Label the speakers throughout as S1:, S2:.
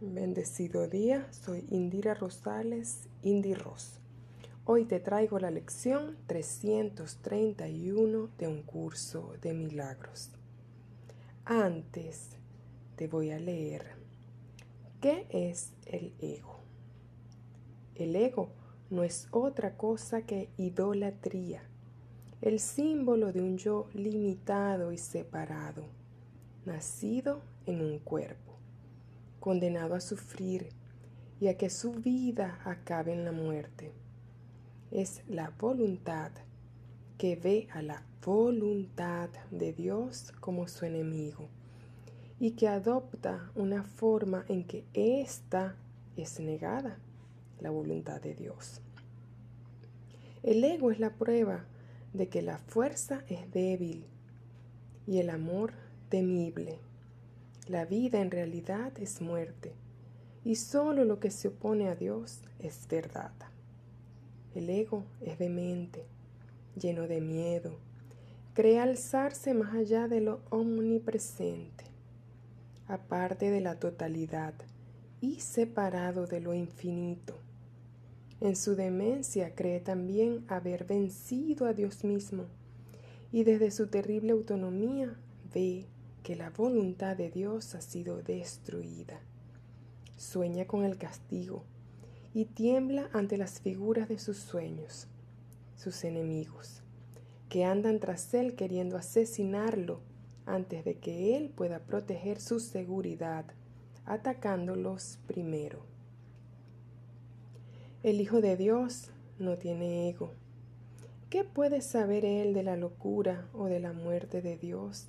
S1: Bendecido día, soy Indira Rosales, Indy Ros. Hoy te traigo la lección 331 de un curso de milagros. Antes te voy a leer, ¿qué es el ego? El ego no es otra cosa que idolatría, el símbolo de un yo limitado y separado, nacido en un cuerpo condenado a sufrir y a que su vida acabe en la muerte. Es la voluntad que ve a la voluntad de Dios como su enemigo y que adopta una forma en que ésta es negada, la voluntad de Dios. El ego es la prueba de que la fuerza es débil y el amor temible. La vida en realidad es muerte y solo lo que se opone a Dios es verdad. El ego es demente, lleno de miedo, cree alzarse más allá de lo omnipresente, aparte de la totalidad y separado de lo infinito. En su demencia cree también haber vencido a Dios mismo y desde su terrible autonomía ve que la voluntad de Dios ha sido destruida. Sueña con el castigo y tiembla ante las figuras de sus sueños, sus enemigos, que andan tras él queriendo asesinarlo antes de que él pueda proteger su seguridad, atacándolos primero. El Hijo de Dios no tiene ego. ¿Qué puede saber él de la locura o de la muerte de Dios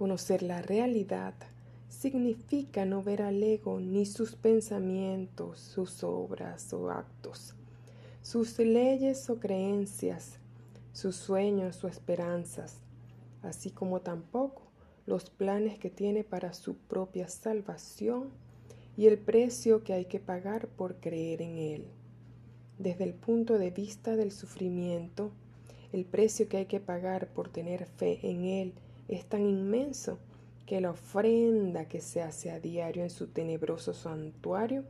S1: Conocer la realidad significa no ver al ego ni sus pensamientos, sus obras o actos, sus leyes o creencias, sus sueños o esperanzas, así como tampoco los planes que tiene para su propia salvación y el precio que hay que pagar por creer en Él. Desde el punto de vista del sufrimiento, el precio que hay que pagar por tener fe en Él es tan inmenso que la ofrenda que se hace a diario en su tenebroso santuario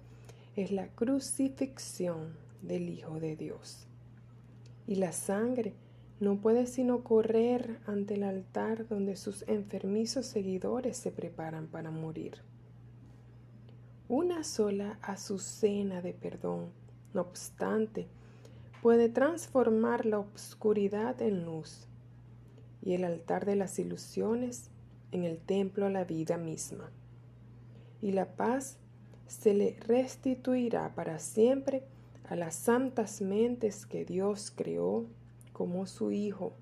S1: es la crucifixión del Hijo de Dios. Y la sangre no puede sino correr ante el altar donde sus enfermizos seguidores se preparan para morir. Una sola azucena de perdón, no obstante, puede transformar la obscuridad en luz y el altar de las ilusiones en el templo a la vida misma. Y la paz se le restituirá para siempre a las santas mentes que Dios creó como su Hijo,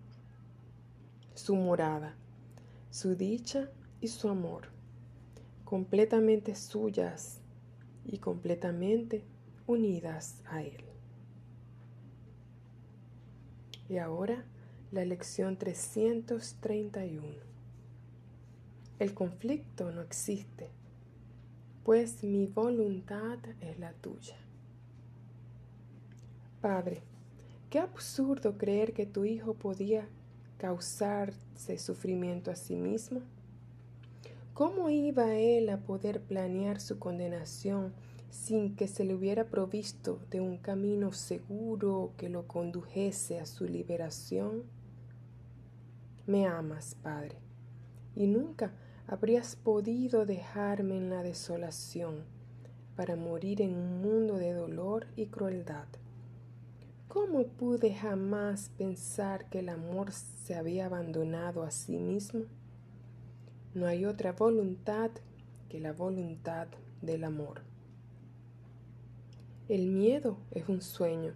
S1: su morada, su dicha y su amor, completamente suyas y completamente unidas a Él. Y ahora la lección 331. El conflicto no existe, pues mi voluntad es la tuya. Padre, qué absurdo creer que tu hijo podía causarse sufrimiento a sí mismo. ¿Cómo iba él a poder planear su condenación sin que se le hubiera provisto de un camino seguro que lo condujese a su liberación? Me amas, Padre, y nunca habrías podido dejarme en la desolación para morir en un mundo de dolor y crueldad. ¿Cómo pude jamás pensar que el amor se había abandonado a sí mismo? No hay otra voluntad que la voluntad del amor. El miedo es un sueño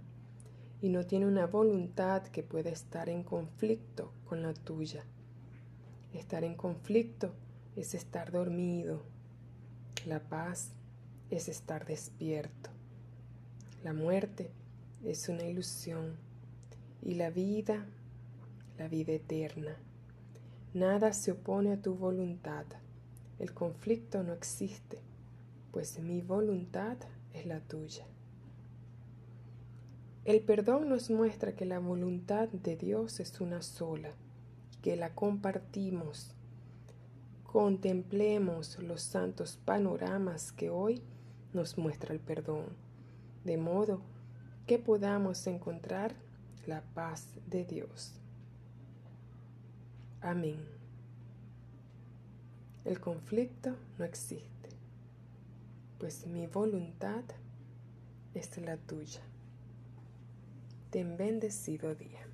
S1: y no tiene una voluntad que pueda estar en conflicto con la tuya. Estar en conflicto es estar dormido, La paz es estar despierto. La muerte es una ilusión y la vida, la vida eterna. Nada se opone a tu voluntad. El conflicto no existe, pues mi voluntad es la tuya. El perdón nos muestra que la voluntad de Dios es una sola, que la compartimos Contemplemos los santos panoramas que hoy nos muestra el perdón, de modo que podamos encontrar la paz de Dios. Amén. El conflicto no existe, pues mi voluntad es la tuya. Ten bendecido día.